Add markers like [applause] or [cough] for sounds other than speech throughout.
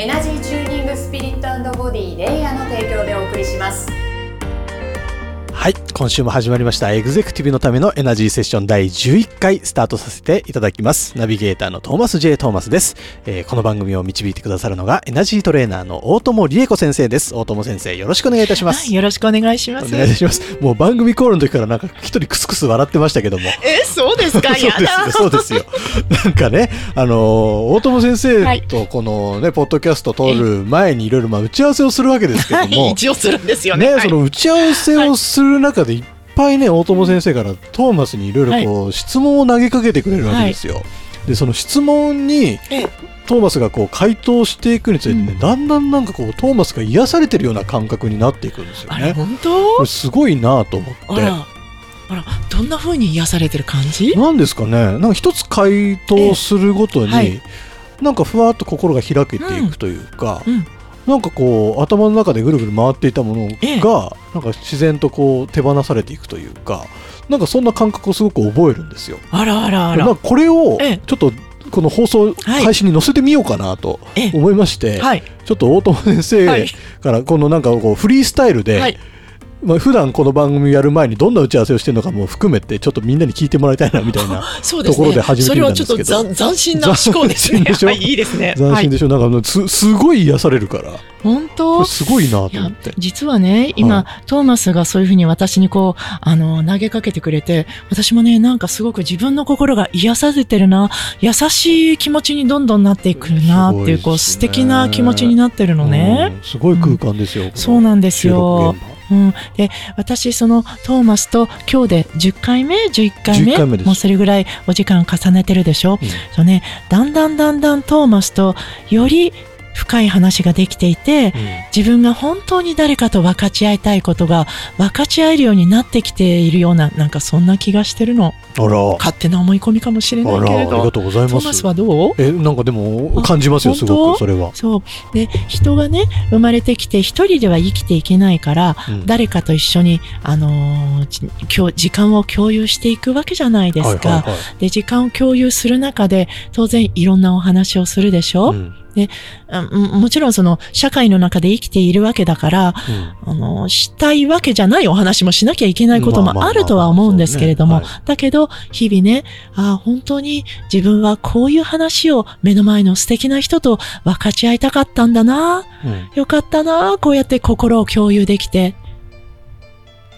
エナジーチューニングスピリットボディレイヤーの提供でお送りしますはい。今週も始まりました。エグゼクティブのためのエナジーセッション第11回スタートさせていただきます。ナビゲーターのトーマス J. トーマスです。えーこの番組を導いてくださるのがエナジートレーナーの大友理恵子先生です。大友先生、よろしくお願いいたします。はい、よろしくお願いします。お願いします。もう番組コールの時からなんか一人クスクス笑ってましたけども。え、そうですか？[laughs] そうですよ。そうですよ。なんかね、あのー大友先生とこのね、ポッドキャスト撮る前にいろいろまあ打ち合わせをするわけですけども、一応するんですよね。ね、はいその打ち合わせをする中でいっぱいね、大友先生からトーマスにいろいろこう、質問を投げかけてくれるわけですよ。でその質問にえトーマスがこう回答していくにつれてね、うん。だんだんなんかこうトーマスが癒されてるような感覚になっていくんですよね。本こ当れすごいなと思って。あら、どんな風に癒されてる感じ？なんですかね。なんか一つ回答するごとに、えはい。なんかふわっと心が開けていくというか、うん。なんかこう頭の中でぐるぐる回っていたものええ。が、なんか自然とこう手放されていくというかなんかそんな感覚をすごく覚えるんですよ。あらあらあまあら。これをええちょっとこの放送はい配信に載せてみようかなとええ思いまして、はい。ちょっと大友先は生い。からこのなんかこうフリースタイルで、はい。まあ普段この番組やる前にどんな打ち合わせをしてるのかも含めてちょっとみんなに聞いてもらいたいなみたいな [laughs] ところでね。始めてみたんですけどそれはちょっと斬斬新な [laughs] 思考ですね。はい、いいですね。はい。斬新でしょ、なんかすすごい癒されるからこ本当？れすごいなと思って。実はね、今、トーマスがそういうふうに私にこう、あの、投げかけてくれて、私もね、なんかすごく自分の心が癒されてるな、優しい気持ちにどんどんなっていくなっていう、こう、す素敵な気持ちになってるのね。うんすごい空間ですよ、このそうなんですようん。で、私、その、トーマスと今日で10回目 ?11 回目？11回目です。もうそれぐらいお時間重ねてるでしょ、うん。そうね、だんだんだんだんトーマスとより深い話ができていて、自分が本当に誰かと分かち合いたいことが分かち合えるようになってきているような、なんかそんな気がしてるの。あら。勝手な思い込みかもしれあないけれど。らありがとうございます。トーマスはどう？えなんかでも感じますよあすごくそれは、そう。で、人がね、生まれてきて一人では生きていけないから、うん。誰かと一緒に、あのー時間を共有していくわけじゃないですか。はいはいはい。で、時間を共有する中で、当然いろんなお話をするでしょ、うんあももちろんその、社会の中で生きているわけだから、うん。あの、したいわけじゃないお話もしなきゃいけないこともまあるとは思うんですけれどもだけど、日々ね、ああ、本当に自分はこういう話を目の前の素敵な人と分かち合いたかったんだな、うん。よかったな、こうやって心を共有できて、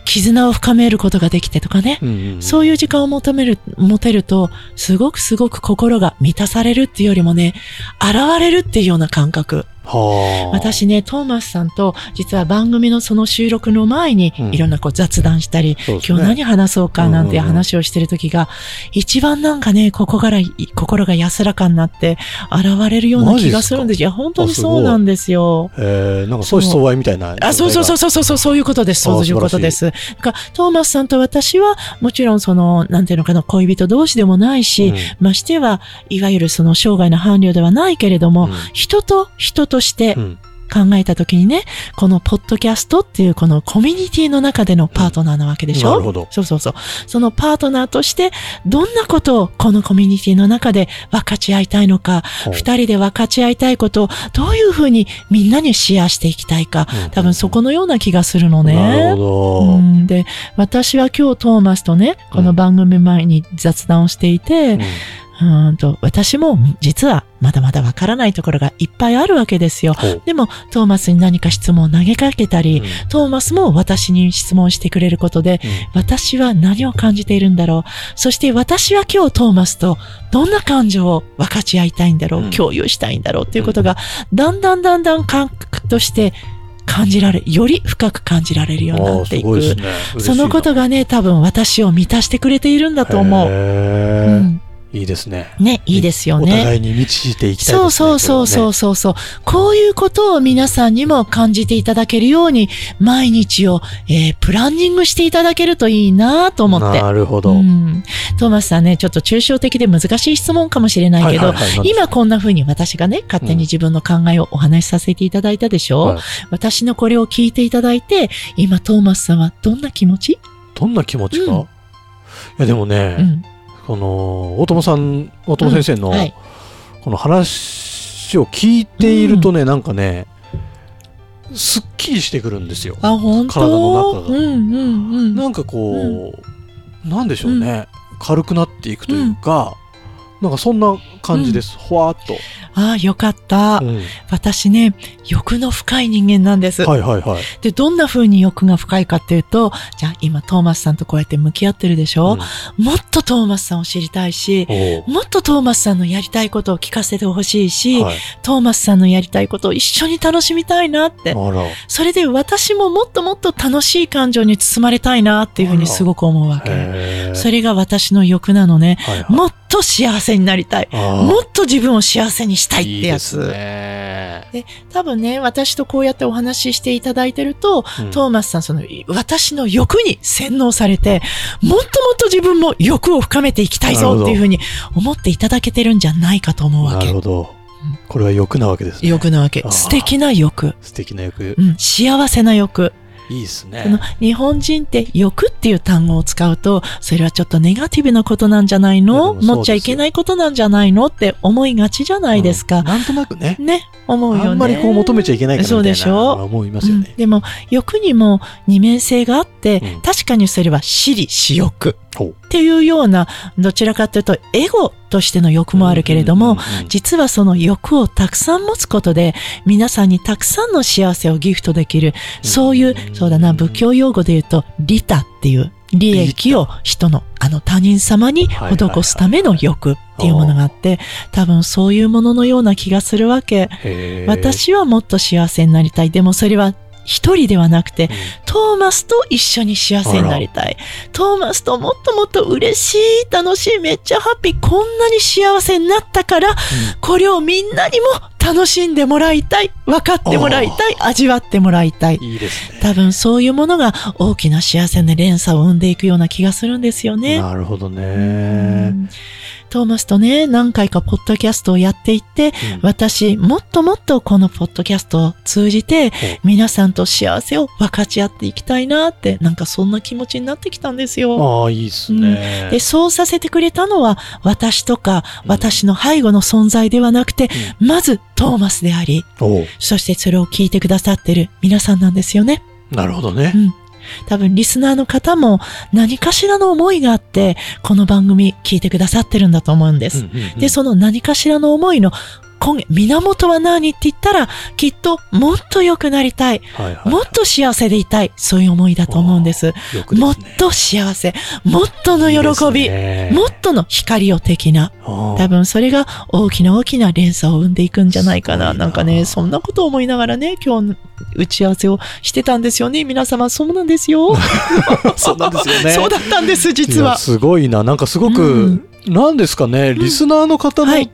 絆を深めることができてとかね。うんうんそういう時間を求める、持てると、すごくすごく心が満たされるっていうよりもね、現れるっていうような感覚。はあ。私ね、トーマスさんと、実は番組のその収録の前にうん、いろんなこう雑談したり、そうですね。今日何話そうかなんて話をしてる時が、一番なんかね、ここから、心が安らかになって、現れるような気がするんです。いや、本当にそうなんですよ。えー、なんか相思相愛みたいなあ、そうそうそうそそうそう、そういうことです。あそういうことです。だからトーマスさんと私は、もちろんその、なんていうのかな、恋人同士でもないし、うん。ましては、いわゆるその生涯の伴侶ではないけれども、うん。人と人としてうん。考えたときにね、このポッドキャストっていうこのコミュニティの中でのパートナーなわけでしょ、なるほど。そうそうそう。そのパートナーとして、どんなことをこのコミュニティの中で分かち合いたいのか、二人で分かち合いたいことをどういうふうにみんなにシェアしていきたいか、うん。多分そこのような気がするのね。なるほど、うん、で、私は今日トーマスとね、この番組前に雑談をしていて、うーんと、私も実はまだまだわからないところがいっぱいあるわけですよ。でも、トーマスに何か質問を投げかけたり、うんトーマスも私に質問してくれることで、私は何を感じているんだろう。そして私は今日トーマスとどんな感情を分かち合いたいんだろう。うん共有したいんだろうっていうことが、だんだんだんだん感覚として感じられ、より深く感じられるようになっていく。いね。そのことががね、多分私を満たしてくれているんだと思う。うんいいですね。ね、いいですよね。お互いに導いていきたいですね。そうそうそうそうこそうそう。こういうことを皆さんにも感じていただけるように、毎日を、えープランニングしていただけるといいなと思って。なるほど。うん、トーマスさんね、ちょっと抽象的で難しい質問かもしれないけど、はいはいはい今こんな風に私がね、勝手に自分の考えをお話しさせていただいたでしょ、はい私のこれを聞いていただいて、今トーマスさんはどんな気持ち？どんな気持ちか、うんいやでもね、うん。この大友さん大友先生の、この話を聞いているとね、なんかねすっきりしてくるんですよ。体の中が。うんうんうん。なんかこう、なんでしょうね、軽くなっていくというか、なんかそんな感じです、ほわーっと、あ、よかった。うん。私ね、欲の深い人間なんです。はいはいはい、で、どんな風に欲が深いかっていうと、じゃあ今トーマスさんとこうやって向き合ってるでしょ、もっとトーマスさんを知りたいし、もっとトーマスさんのやりたいことを聞かせてほしいし、ーはい、トーマスさんのやりたいことを一緒に楽しみたいなって。それで私ももっともっと楽しい感情に包まれたいなっていうふうにすごく思うわけ。それが私の欲なのね。はいはい。もっと幸せになりたい。もっと自分を幸せにしたいってやつ。いいで多分ね、私とこうやってお話ししていただいてると、うんトーマスさん、その、私の欲に洗脳されて、もっともっと自分も欲を深めていきたいぞっていうふうに思っていただけてるんじゃないかと思うわけなる。ほど、これは欲なわけですね欲なわけ素敵な欲。素敵な欲、うん、幸せな欲。いいですね。その日本人って欲っていう単語を使うと、それはちょっとネガティブなことなんじゃないの？持っちゃいけないことなんじゃないの？って思いがちじゃないですか？うん。なんとなくね。ね、思うよね。あんまりこう求めちゃいけないからみたいな。そうでしょ？思いますよね。うん、でも欲にも二面性があって、うん。確かにそれは私利私欲っていうようなどちらかというとエゴとしての欲もあるけれども、実はその欲をたくさん持つことで皆さんにたくさんの幸せをギフトできる、そういうそうだな仏教用語で言うと利他っていう利益を人のあの他人様に施すための欲っていうものがあって多分そういうもののような気がするわけ。私はもっと幸せになりたい。でもそれは一人ではなくて、トーマスと一緒に幸せになりたい。トーマスともっともっと嬉しい、楽しい、めっちゃハッピー、こんなに幸せになったから、これをみんなにも楽しんでもらいたい。分かってもらいたい。味わってもらいたい。いいですね多分そういうものが大きな幸せの連鎖を生んでいくような気がするんですよね。なるほどうねんトーマスとね、何回かポッドキャストをやっていって、うん。私、もっともっとこのポッドキャストを通じて、皆さんと幸せを分かち合っていきたいなって、なんかそんな気持ちになってきたんですよ。ああいいですね。で、そうさせてくれたのは、私とか、私の背後の存在ではなくて、まずトーマスであり、そしてそれを聞いてくださってる皆さんなんですよね。なるほどね。うん。多分リスナーの方も何かしらの思いがあって、この番組聞いてくださってるんだと思うんです。で、その何かしらの思いの根源、源は何って言ったら、きっともっと良くなりたい。はいはいもっと幸せでいたい。そういう思いだと思うんです。ですねもっと幸せ。もっとの喜び。いいねもっとの光を的な。多分それが大きな大きな連鎖を生んでいくんじゃないかな。ななんかね、そんなことを思いながらね、今日打ち合わせをしてたんですよね。皆様、そうなんですよ。[laughs] そうなんですよね [laughs] そうだったんです、実は。すごいななんかすごうくんなんですかねリスナーの方のはい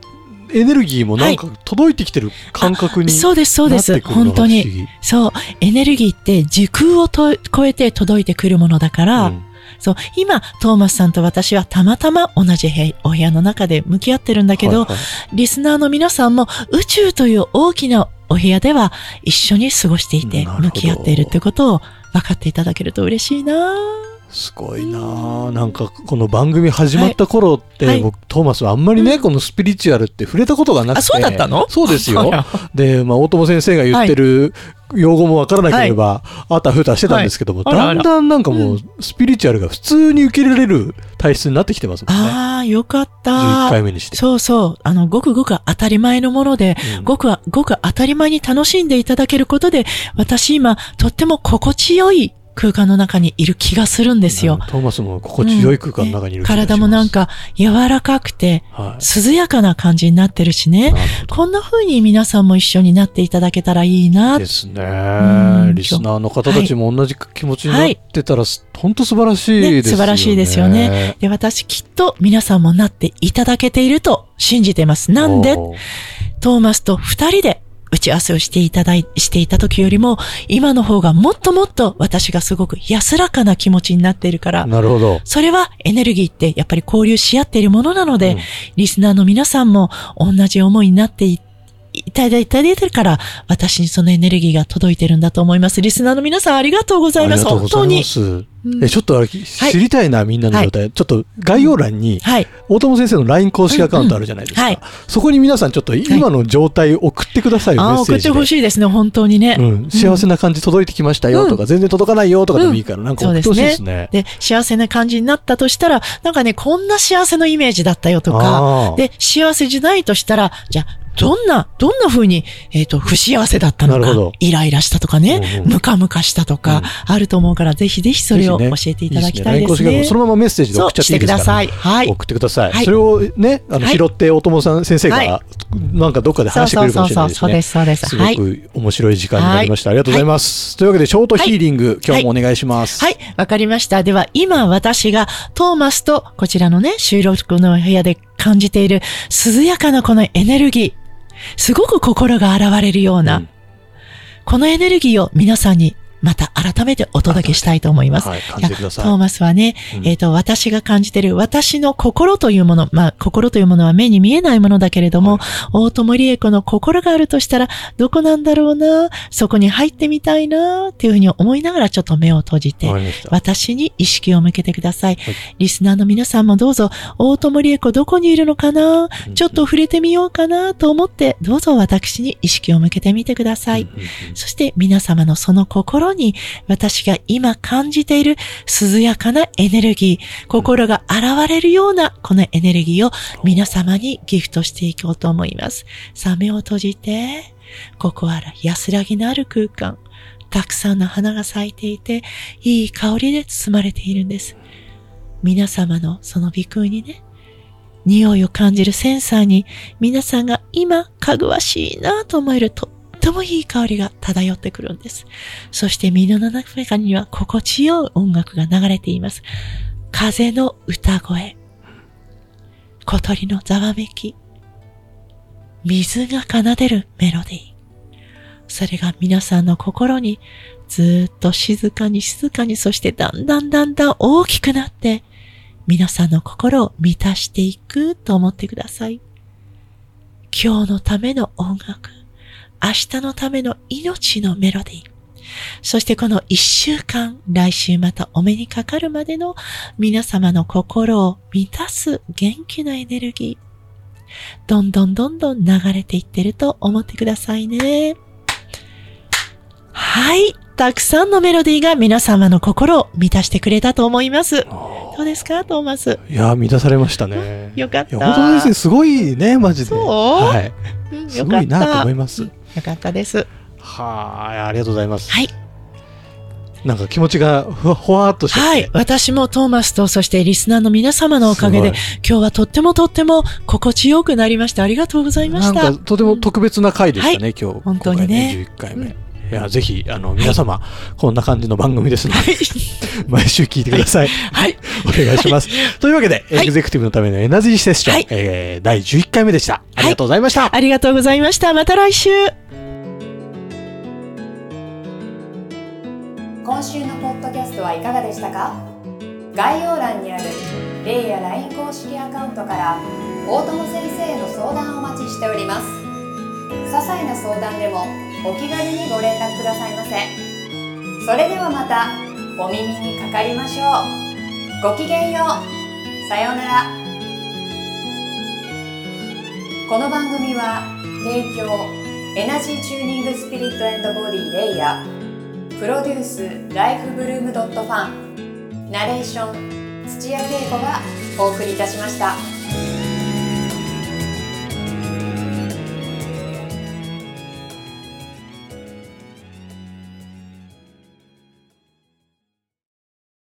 エネルギーもなんか届いてきてる感覚にそうです、そうです。本当に。そう。エネルギーって時空をと超えて届いてくるものだから、うんそう。今、トーマスさんと私はたまたま同じ部屋お部屋の中で向き合ってるんだけど、はいはいリスナーの皆さんも宇宙という大きなお部屋では一緒に過ごしていて向き合っているってことを分かっていただけると嬉しいなすごいなあ。なんかこの番組始まった頃って、はい。はい。僕トーマスはあんまりね、このスピリチュアルって触れたことがなくて。あそうだったの？そうですよ。で、まあ、大友先生が言ってる用語もわからなければ、あたふたしてたんですけども、はい。だんだんなんかもうスピリチュアルが普通に受け入れられる体質になってきてますもんね。ああ、よかっ11た。回目にして。そうそう。あの、ごくごく当たり前のもので、うん。ごくは、ごく当たり前に楽しんでいただけることで、私今、とっても心地よい空間の中にいる気がするんですよ。トーマスも心地よい空間の中にいる気がします、体もなんか柔らかくて、はい、涼やかな感じになってるしね。こんな風に皆さんも一緒になっていただけたらいいな。ですね。リスナーの方たちも同じ気持ちになってたら、はい、本当素晴らしいですよね、ね、素晴らしいですよね。で、私きっと皆さんもなっていただけていると信じています。なんで、トーマスと二人で打ち合わせをしていただい、していた時よりも、今の方がもっともっと私がすごく安らかな気持ちになっているから。なるほど。それはエネルギーってやっぱり交流し合っているものなので、うん、リスナーの皆さんも同じ思いになっていいただいてるから、私にそのエネルギーが届いてるんだと思います。リスナーの皆さんありがとうございます。本当に。えちょっと知りたいな、はい、みんなの状態、はい、ちょっと概要欄に、はい、大友先生の LINE 公式アカウントあるじゃないですか、うんうん、そこに皆さんちょっと今の状態を送ってくださいよ、メッセージ送ってほしいですね本当にね、うん、幸せな感じ届いてきましたよとか、うん、全然届かないよとかでもいいから、なんか送ってほしいですね。で、ね、幸せな感じになったとしたらなんかねこんな幸せのイメージだったよとか。で幸せじゃないとしたらじゃあどんな、どんな風に、えっ、ー、と、不幸せだったのか、イライラしたとかね、ムカムカしたとか、あると思うから、ぜひぜひそれを教えていただきたいですね。そのままメッセージで送っちゃっていいですか、ね、ください。はい。送ってください。はい、それをね、あの、拾って、お友さん先生が、なんかどっかで話してくれるかもしれないですね。そうです、そうです。すごく面白い時間になりました。ありがとうございます。というわけで、ショートヒーリング、今日もお願いします。はい、わかりました。では、今私がトーマスと、こちらのね、収録の部屋で感じている涼やかなこのエネルギー、すごく心が現れるような、うん、このエネルギーを皆さんにまた改めてお届けしたいと思います。はい、感じてください。トーマスはね、うん、えっ、ー、と、私が感じている私の心というもの、まあ、心というものは目に見えないものだけれども、はい、大友理恵子の心があるとしたら、どこなんだろうな、そこに入ってみたいな、っていうふうに思いながらちょっと目を閉じて、私に意識を向けてください。はい、リスナーの皆さんもどうぞ、大友理恵子どこにいるのかな、ちょっと触れてみようかなと思って、どうぞ私に意識を向けてみてください。そして皆様のその心心に私が今感じている涼やかなエネルギー、心が現れるようなこのエネルギーを皆様にギフトしていこうと思います。さあ目を閉じて、ここは安らぎのある空間、たくさんの花が咲いていて、いい香りで包まれているんです。皆様のその鼻腔にね、匂いを感じるセンサーに皆さんが今かぐわしいなと思えるとともいい香りが漂ってくるんです。そして身の中には心地よい音楽が流れています。風の歌声、小鳥のざわめき、水が奏でるメロディー。それが皆さんの心にずっと静かに静かに、そしてだんだんだんだん大きくなって、皆さんの心を満たしていくと思ってください。今日のための音楽。明日のための命のメロディー。そしてこの一週間、来週またお目にかかるまでの皆様の心を満たす元気なエネルギー。どんどんどんどん流れていってると思ってくださいね。はい。たくさんのメロディーが皆様の心を満たしてくれたと思います。どうですか、トーマス？いや、満たされましたね。よかった。本当ですね。すごいね、マジで。そう？はい。すごいなと思います。よかったです。はい、ありがとうございます。はい。なんか気持ちがふわふわっとして。はい。私もトーマスと、そしてリスナーの皆様のおかげで、今日はとってもとっても心地よくなりました。ありがとうございました。なんかとても特別な回でしたね、うんはい、今日。本当にね。11回目。うんいや、ぜひ、あの、皆様、はい、こんな感じの番組ですので、[laughs] 毎週聞いてください。はい。お願いします。というわけで、エグゼクティブのためのエナジーセッション、はい、えー、第11回目でした。ありがとうございました。ありがとうございました。また来週。今週のポッドキャストはいかがでしたか？概要欄にあるレイや LINE 公式アカウントから大友先生への相談をお待ちしております些細な相談でもお気軽にご連絡くださいませ。それではまたお耳にかかりましょう。ごきげんよう。さようなら。この番組は提供エナジーチューニングスピリットボディレイヤー。プロデュースライフブルームドットファン。ナレーション土屋恵子がお送りいたしました。